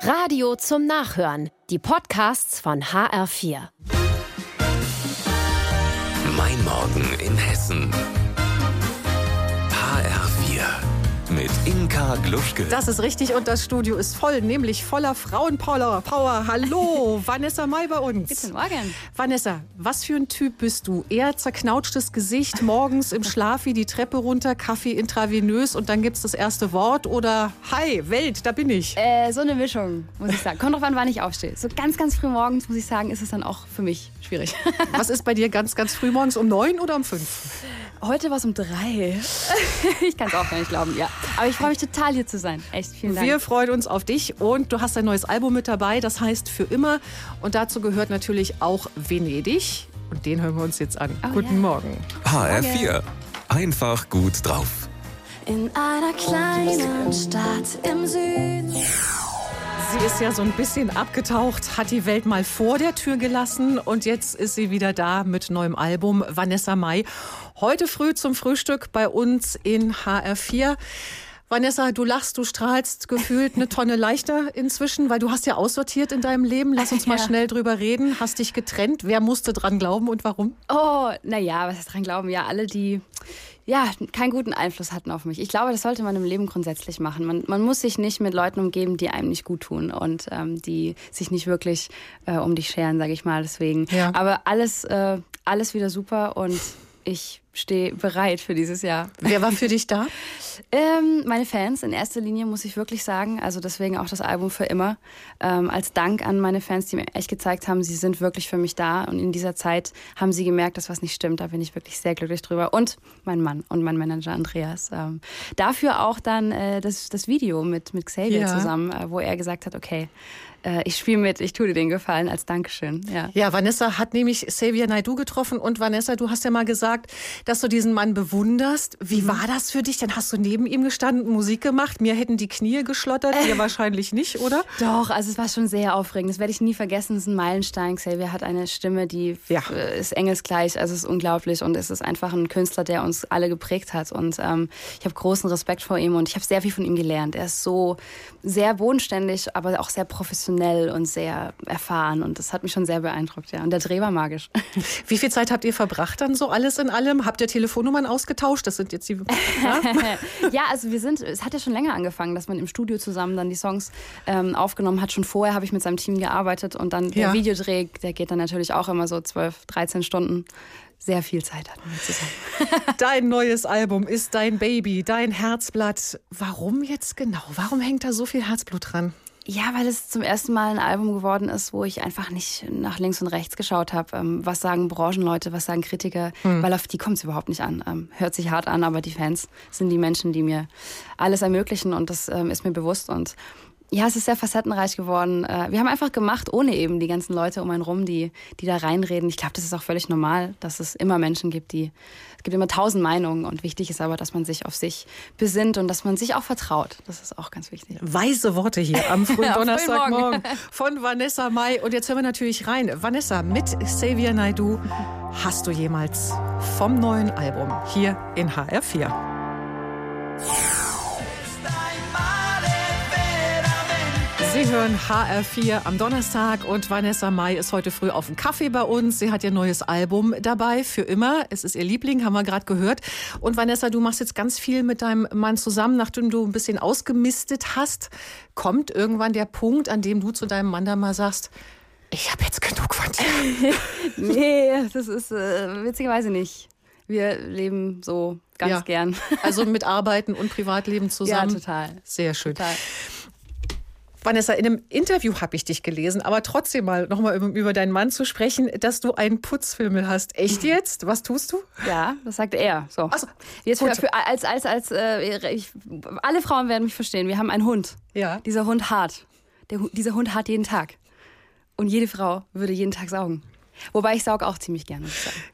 Radio zum Nachhören. Die Podcasts von HR4. Mein Morgen in Hessen. Inka Gluschke. Das ist richtig und das Studio ist voll, nämlich voller Frauenpower. Power. Hallo, Vanessa May bei uns. Guten Morgen. Vanessa, was für ein Typ bist du? Eher zerknautschtes Gesicht, morgens im Schlaf wie die Treppe runter, Kaffee intravenös und dann gibt es das erste Wort oder Hi, Welt, da bin ich. Äh, so eine Mischung, muss ich sagen. Kommt drauf an, wann ich aufstehe. So ganz, ganz früh morgens, muss ich sagen, ist es dann auch für mich schwierig. Was ist bei dir ganz, ganz früh morgens um neun oder um fünf? Heute war es um drei. ich kann es auch gar nicht glauben, ja. Aber ich freue mich total hier zu sein. Echt, vielen Dank. Wir freuen uns auf dich und du hast ein neues Album mit dabei, das heißt Für immer. Und dazu gehört natürlich auch Venedig. Und den hören wir uns jetzt an. Oh, Guten ja. Morgen. HR4. Einfach gut drauf. In einer kleinen Stadt im Süden. Sie ist ja so ein bisschen abgetaucht, hat die Welt mal vor der Tür gelassen und jetzt ist sie wieder da mit neuem Album Vanessa Mai. Heute früh zum Frühstück bei uns in HR4. Vanessa, du lachst, du strahlst gefühlt eine Tonne leichter inzwischen, weil du hast ja aussortiert in deinem Leben. Lass uns mal Ja. schnell drüber reden. Hast dich getrennt. Wer musste dran glauben und warum? Oh, naja, was heißt dran glauben? Ja, alle, die ja, keinen guten Einfluss hatten auf mich. Ich glaube, das sollte man im Leben grundsätzlich machen. Man, man muss sich nicht mit Leuten umgeben, die einem nicht gut tun und ähm, die sich nicht wirklich äh, um dich scheren, sage ich mal. Deswegen. Ja. Aber alles, äh, alles wieder super und ich stehe bereit für dieses Jahr. Wer war für dich da? Ähm, meine Fans in erster Linie, muss ich wirklich sagen. Also deswegen auch das Album für immer. Ähm, als Dank an meine Fans, die mir echt gezeigt haben, sie sind wirklich für mich da. Und in dieser Zeit haben sie gemerkt, dass was nicht stimmt. Da bin ich wirklich sehr glücklich drüber. Und mein Mann und mein Manager Andreas. Ähm, dafür auch dann äh, das, das Video mit, mit Xavier Ja. zusammen, äh, wo er gesagt hat, okay, äh, ich spiele mit, ich tue dir den Gefallen als Dankeschön. Ja. Ja, Vanessa hat nämlich Xavier Naidoo getroffen und Vanessa, du hast ja mal gesagt, dass du diesen Mann bewunderst. Wie Mhm. war das für dich? Dann hast du neben ihm gestanden, Musik gemacht. Mir hätten die Knie geschlottert, dir wahrscheinlich nicht, oder? Doch, also es war schon sehr aufregend. Das werde ich nie vergessen. Es ist ein Meilenstein. Xavier hat eine Stimme, die Ja. äh, ist engelsgleich. Also es ist unglaublich und es ist einfach ein Künstler, der uns alle geprägt hat. Und ähm, ich habe großen Respekt vor ihm und ich habe sehr viel von ihm gelernt. Er ist so sehr bodenständig, aber auch sehr professionell und sehr erfahren. Und das hat mich schon sehr beeindruckt. Ja. Und der Dreh war magisch. Wie viel Zeit habt ihr verbracht dann so alles in allem? Habt ihr Telefonnummern ausgetauscht? Das sind jetzt die. Ja? ja, also wir sind, es hat ja schon länger angefangen, dass man im Studio zusammen dann die Songs ähm, aufgenommen hat. Schon vorher habe ich mit seinem Team gearbeitet und dann Ja. der Videodreh, der geht dann natürlich auch immer so 12, 13 Stunden. Sehr viel Zeit hatten wir zusammen. Dein neues Album ist dein Baby, dein Herzblatt. Warum jetzt genau? Warum hängt da so viel Herzblut dran? Ja, weil es zum ersten Mal ein Album geworden ist, wo ich einfach nicht nach links und rechts geschaut habe. Ähm, was sagen Branchenleute, was sagen Kritiker? Weil auf die kommt es überhaupt nicht an. Ähm, hört sich hart an, aber die Fans sind die Menschen, die mir alles ermöglichen und das ähm, ist mir bewusst. Und ja, es ist sehr facettenreich geworden. Äh, wir haben einfach gemacht, ohne eben die ganzen Leute um einen rum, die, die da reinreden. Ich glaube, das ist auch völlig normal, dass es immer Menschen gibt, die, es gibt immer tausend Meinungen und wichtig ist aber, dass man sich auf sich besinnt und dass man sich auch vertraut. Das ist auch ganz wichtig. Weise Worte hier am frühen Donnerstagmorgen von Vanessa Mai. Und jetzt hören wir natürlich rein. Vanessa mit Xavier Naidoo. Hast du jemals vom neuen Album hier in HR4? Sie hören HR4 am Donnerstag und Vanessa Mai ist heute früh auf dem Kaffee bei uns. Sie hat ihr neues Album dabei, für immer. Es ist ihr Liebling, haben wir gerade gehört. Und Vanessa, du machst jetzt ganz viel mit deinem Mann zusammen, nachdem du ein bisschen ausgemistet hast. Kommt irgendwann der Punkt, an dem du zu deinem Mann da mal sagst, ich habe jetzt genug von dir. Nee, das ist äh, witzigerweise nicht. Wir leben so ganz Ja. gern. Also mit Arbeiten und Privatleben zusammen. Ja, total. Sehr schön. Total. Vanessa, in einem Interview habe ich dich gelesen, aber trotzdem mal nochmal über, über deinen Mann zu sprechen, dass du einen Putzfimmel hast. Echt jetzt? Was tust du? Ja, das sagt er. So. So, Jetzt für, für, als, als, als, äh, ich, alle Frauen werden mich verstehen. Wir haben einen Hund. Ja. Dieser Hund hart. Der, dieser Hund hart jeden Tag. Und jede Frau würde jeden Tag saugen. Wobei ich saug auch ziemlich gerne.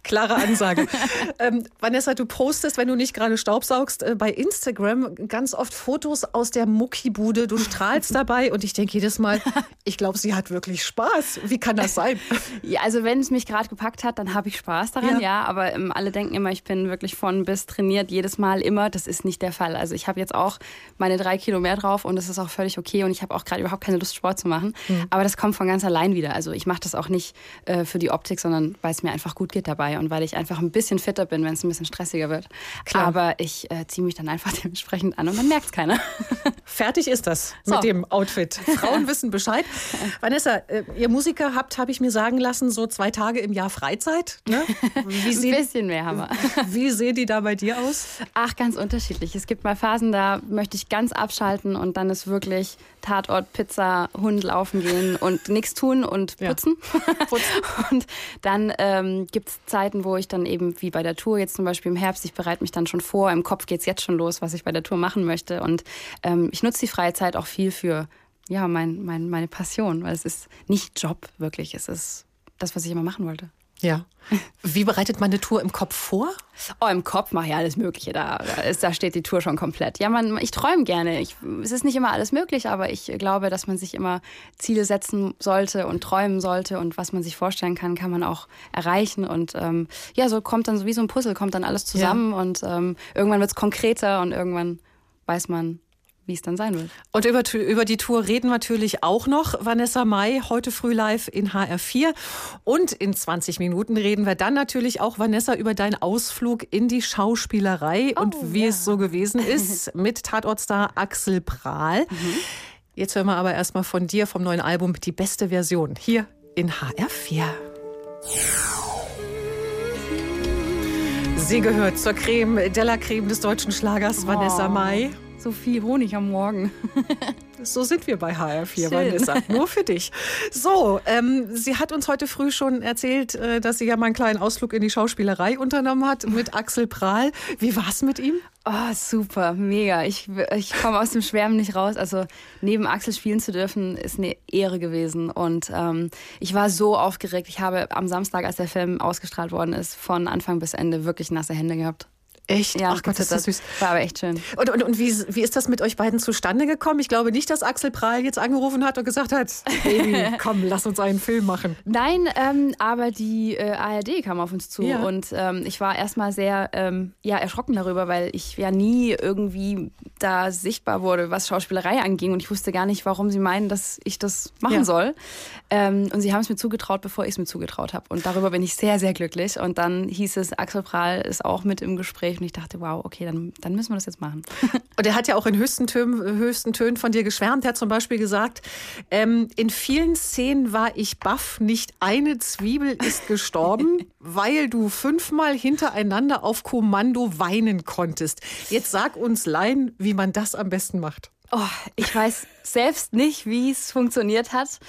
Klare Ansage. ähm, Vanessa, du postest, wenn du nicht gerade staubsaugst, äh, bei Instagram ganz oft Fotos aus der Muckibude. Du strahlst dabei und ich denke jedes Mal, ich glaube, sie hat wirklich Spaß. Wie kann das sein? Ja, also wenn es mich gerade gepackt hat, dann habe ich Spaß daran, ja. ja aber ähm, alle denken immer, ich bin wirklich von bis trainiert, jedes Mal immer. Das ist nicht der Fall. Also ich habe jetzt auch meine drei Kilo mehr drauf und das ist auch völlig okay und ich habe auch gerade überhaupt keine Lust, Sport zu machen. Mhm. Aber das kommt von ganz allein wieder. Also ich mache das auch nicht äh, für die Optik, sondern weil es mir einfach gut geht dabei und weil ich einfach ein bisschen fitter bin, wenn es ein bisschen stressiger wird. Klar. Aber ich äh, ziehe mich dann einfach dementsprechend an und dann merkt es keiner. Fertig ist das so. mit dem Outfit. Frauen wissen Bescheid. Vanessa, äh, ihr Musiker habt, habe ich mir sagen lassen, so zwei Tage im Jahr Freizeit. Ne? Wie ein bisschen mehr haben wir. Wie sehen die da bei dir aus? Ach, ganz unterschiedlich. Es gibt mal Phasen, da möchte ich ganz abschalten und dann ist wirklich Tatort, Pizza, Hund laufen gehen und nichts tun und putzen. Ja. putzen. und dann ähm, gibt es Zeiten, wo ich dann eben, wie bei der Tour jetzt zum Beispiel im Herbst, ich bereite mich dann schon vor, im Kopf geht es jetzt schon los, was ich bei der Tour machen möchte. Und ähm, ich nutze die freie Zeit auch viel für ja, mein, mein, meine Passion, weil es ist nicht Job wirklich, es ist das, was ich immer machen wollte. Ja. Wie bereitet man eine Tour im Kopf vor? Oh, im Kopf mache ich alles Mögliche. Da, ist, da steht die Tour schon komplett. Ja, man, ich träume gerne. Ich, es ist nicht immer alles möglich, aber ich glaube, dass man sich immer Ziele setzen sollte und träumen sollte und was man sich vorstellen kann, kann man auch erreichen. Und ähm, ja, so kommt dann so wie so ein Puzzle, kommt dann alles zusammen ja. und ähm, irgendwann wird es konkreter und irgendwann weiß man, wie es dann sein wird. Und über, über die Tour reden wir natürlich auch noch. Vanessa Mai, heute früh live in HR4. Und in 20 Minuten reden wir dann natürlich auch, Vanessa, über deinen Ausflug in die Schauspielerei oh, und wie ja. es so gewesen ist mit Tatortstar Axel Prahl. Mhm. Jetzt hören wir aber erstmal von dir vom neuen Album die beste Version hier in HR4. Sie gehört zur Creme de la Creme des deutschen Schlagers, oh. Vanessa Mai. So viel Honig am Morgen. so sind wir bei HR4, Schön. Vanessa. Nur für dich. So, ähm, sie hat uns heute früh schon erzählt, äh, dass sie ja mal einen kleinen Ausflug in die Schauspielerei unternommen hat mit Axel Prahl. Wie war es mit ihm? Oh, super, mega. Ich, ich komme aus dem Schwärmen nicht raus. Also neben Axel spielen zu dürfen, ist eine Ehre gewesen. Und ähm, ich war so aufgeregt. Ich habe am Samstag, als der Film ausgestrahlt worden ist, von Anfang bis Ende wirklich nasse Hände gehabt. Echt? Ja, Ach Gott, das ist süß. War aber echt schön. Und, und, und wie, wie ist das mit euch beiden zustande gekommen? Ich glaube nicht, dass Axel Prahl jetzt angerufen hat und gesagt hat, Baby, komm, lass uns einen Film machen. Nein, ähm, aber die äh, ARD kam auf uns zu ja. und ähm, ich war erstmal sehr ähm, ja, erschrocken darüber, weil ich ja nie irgendwie da sichtbar wurde, was Schauspielerei anging und ich wusste gar nicht, warum sie meinen, dass ich das machen ja. soll. Ähm, und sie haben es mir zugetraut, bevor ich es mir zugetraut habe. Und darüber bin ich sehr, sehr glücklich. Und dann hieß es, Axel Prahl ist auch mit im Gespräch und ich dachte, wow, okay, dann, dann müssen wir das jetzt machen. Und er hat ja auch in höchsten Tönen, höchsten Tönen von dir geschwärmt. Er hat zum Beispiel gesagt, ähm, in vielen Szenen war ich baff, nicht eine Zwiebel ist gestorben, weil du fünfmal hintereinander auf Kommando weinen konntest. Jetzt sag uns Laien, wie man das am besten macht. Oh, ich weiß selbst nicht, wie es funktioniert hat.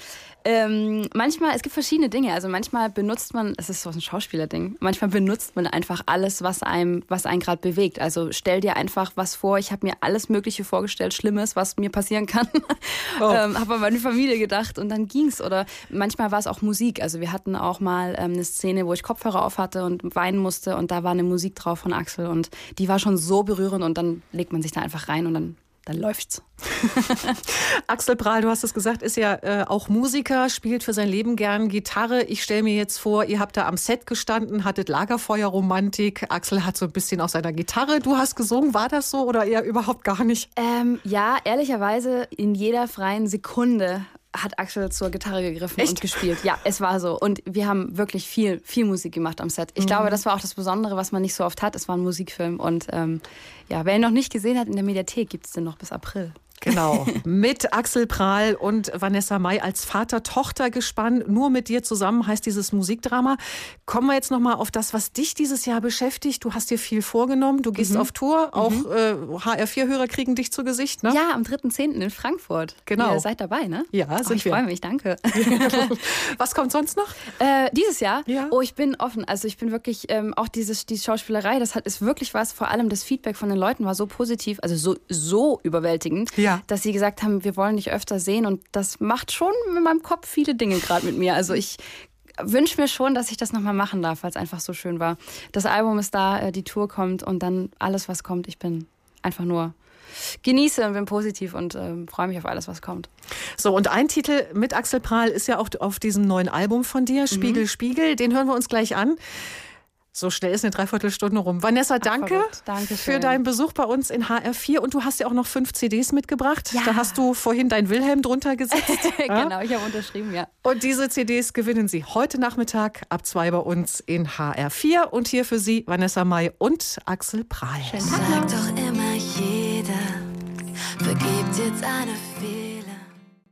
Ähm, manchmal, es gibt verschiedene Dinge. Also manchmal benutzt man, es ist so ein Schauspielerding, manchmal benutzt man einfach alles, was einem, was einen gerade bewegt. Also stell dir einfach was vor. Ich habe mir alles Mögliche vorgestellt, Schlimmes, was mir passieren kann. Oh. ähm, habe an meine Familie gedacht und dann ging's. Oder manchmal war es auch Musik. Also wir hatten auch mal ähm, eine Szene, wo ich Kopfhörer auf hatte und weinen musste und da war eine Musik drauf von Axel und die war schon so berührend und dann legt man sich da einfach rein und dann dann läuft's. Axel Prahl, du hast es gesagt, ist ja äh, auch Musiker, spielt für sein Leben gern Gitarre. Ich stelle mir jetzt vor, ihr habt da am Set gestanden, hattet Lagerfeuerromantik. Axel hat so ein bisschen aus seiner Gitarre. Du hast gesungen, war das so oder eher überhaupt gar nicht? Ähm, ja, ehrlicherweise in jeder freien Sekunde hat Axel zur Gitarre gegriffen Echt? und gespielt. Ja, es war so. Und wir haben wirklich viel, viel Musik gemacht am Set. Ich mhm. glaube, das war auch das Besondere, was man nicht so oft hat. Es war ein Musikfilm. Und ähm, ja, wer ihn noch nicht gesehen hat, in der Mediathek gibt es den noch bis April. Genau. Mit Axel Prahl und Vanessa May als Vater-Tochter gespannt. Nur mit dir zusammen heißt dieses Musikdrama. Kommen wir jetzt nochmal auf das, was dich dieses Jahr beschäftigt. Du hast dir viel vorgenommen. Du gehst mhm. auf Tour. Auch mhm. äh, HR4-Hörer kriegen dich zu Gesicht, ne? Ja, am 3.10. in Frankfurt. Genau. Ihr seid dabei, ne? Ja, sind oh, ich wir. Ich freue mich, danke. was kommt sonst noch? Äh, dieses Jahr? Ja. Oh, ich bin offen. Also ich bin wirklich, ähm, auch dieses, die Schauspielerei, das hat, ist wirklich was. Vor allem das Feedback von den Leuten war so positiv, also so, so überwältigend. Ja dass sie gesagt haben, wir wollen dich öfter sehen. Und das macht schon in meinem Kopf viele Dinge gerade mit mir. Also ich wünsche mir schon, dass ich das nochmal machen darf, weil es einfach so schön war. Das Album ist da, äh, die Tour kommt und dann alles, was kommt. Ich bin einfach nur genieße und bin positiv und äh, freue mich auf alles, was kommt. So, und ein Titel mit Axel Prahl ist ja auch auf diesem neuen Album von dir, Spiegel, mhm. Spiegel. Den hören wir uns gleich an. So schnell ist eine Dreiviertelstunde rum. Vanessa, danke Ach, für deinen Besuch bei uns in HR4. Und du hast ja auch noch fünf CDs mitgebracht. Ja. Da hast du vorhin dein Wilhelm drunter gesetzt. genau, ich habe unterschrieben, ja. Und diese CDs gewinnen Sie heute Nachmittag ab zwei bei uns in HR4. Und hier für Sie Vanessa May und Axel Prahl. Schönen Tag Sag doch immer jeder, vergibt jetzt eine Fehler.